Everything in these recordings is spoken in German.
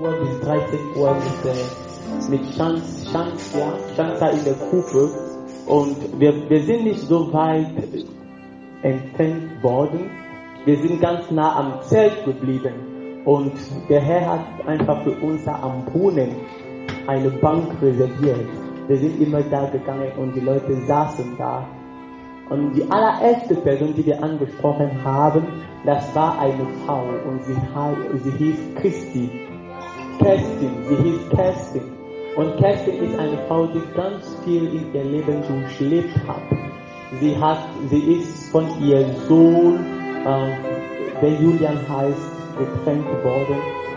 Uhr bis 13 Uhr mit, äh, mit Schanz, ja, in der Gruppe. Und wir, wir sind nicht so weit entfernt worden. Wir sind ganz nah am Zelt geblieben. Und der Herr hat einfach für uns am Brunnen eine Bank reserviert. Wir sind immer da gegangen und die Leute saßen da. Und die allererste Person, die wir angesprochen haben, das war eine Frau und sie, sie hieß Christi. Kerstin, sie hieß Kerstin. Und Kerstin ist eine Frau, die ganz viel in ihr Leben durchlebt hat. Sie hat, sie ist von ihrem Sohn, äh, der Julian heißt, getrennt worden.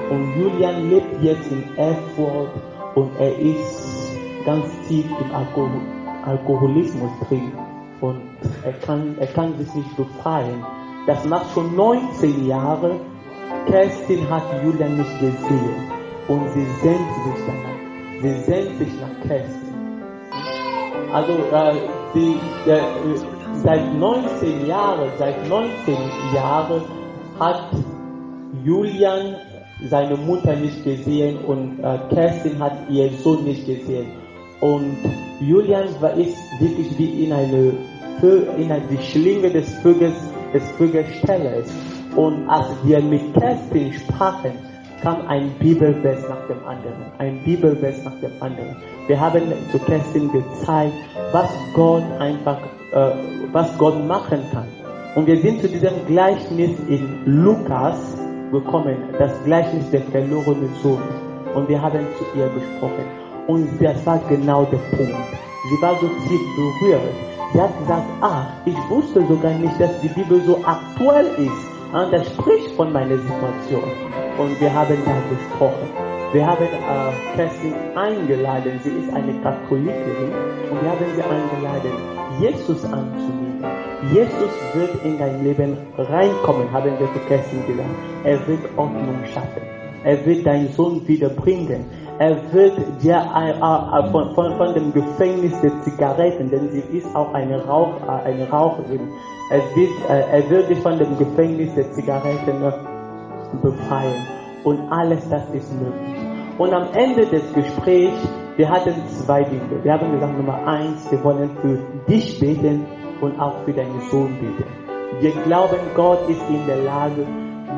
Und Julian lebt jetzt in Erfurt und er ist ganz tief im Alkohol Alkoholismus drin und er kann, er kann sich nicht befreien. Das macht schon 19 Jahre. Kerstin hat Julian nicht gesehen und sie sehnt sich danach. Sie sehnt sich nach Kerstin. Also äh, die, äh, seit 19 Jahren, seit 19 Jahren hat Julian seine Mutter nicht gesehen und äh, Kerstin hat ihren Sohn nicht gesehen. Und Julian war ist wirklich wie in eine, in eine die Schlinge des Vögels, des Vögelstellers. Und als wir mit Kerstin sprachen, kam ein Bibelvers nach dem anderen, ein Bibelvers nach dem anderen. Wir haben zu Kerstin gezeigt, was Gott einfach, äh, was Gott machen kann. Und wir sind zu diesem Gleichnis in Lukas gekommen, das Gleichnis der verlorenen Sohn. Und wir haben zu ihr gesprochen. Und das war genau der Punkt. Sie war so tief berührt. Sie hat gesagt, ah, ich wusste sogar nicht, dass die Bibel so aktuell ist. Und das spricht von meiner Situation. Und wir haben da gesprochen. Wir haben äh, Kerstin eingeladen. Sie ist eine Katholikerin. Und wir haben sie eingeladen, Jesus anzunehmen. Jesus wird in dein Leben reinkommen, haben wir zu Kerstin gesagt. Er wird Ordnung schaffen. Er wird deinen Sohn wiederbringen. Er wird dir von, von, von dem Gefängnis der Zigaretten, denn sie ist auch eine, Rauch, äh, eine Raucherin, er wird, äh, er wird dich von dem Gefängnis der Zigaretten befreien. Und alles das ist möglich. Und am Ende des Gesprächs, wir hatten zwei Dinge. Wir haben gesagt, Nummer eins, wir wollen für dich beten und auch für deinen Sohn beten. Wir glauben, Gott ist in der Lage,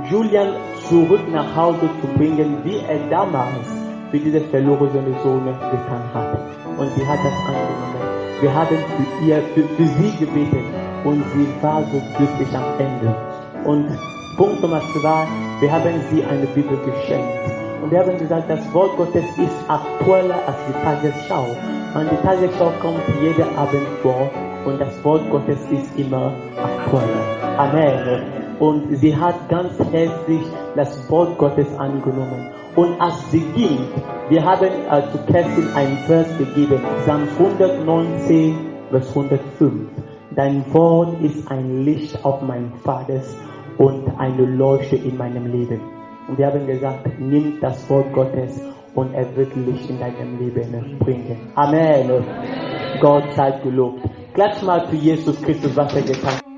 Julian zurück nach Hause zu bringen, wie er damals für diese verlorene Sohn getan hat. Und sie hat das angenommen. Wir haben für, ihr, für, für sie gebeten und sie war so glücklich am Ende. Und Punkt Nummer zwei, wir haben sie eine Bibel geschenkt. Und wir haben gesagt, das Wort Gottes ist aktueller als die Tagesschau. Und die Tagesschau kommt jeden Abend vor und das Wort Gottes ist immer aktueller. Amen. Und sie hat ganz herzlich das Wort Gottes angenommen. Und als sie ging, wir haben äh, zu Kerstin ein Vers gegeben, Psalm 119, Vers 105. Dein Wort ist ein Licht auf mein Vaters und eine Leuchte in meinem Leben. Und wir haben gesagt, nimm das Wort Gottes und er wird Licht in deinem Leben bringen. Amen. Gott sei gelobt. Klatsch mal für Jesus Christus, was er getan hat.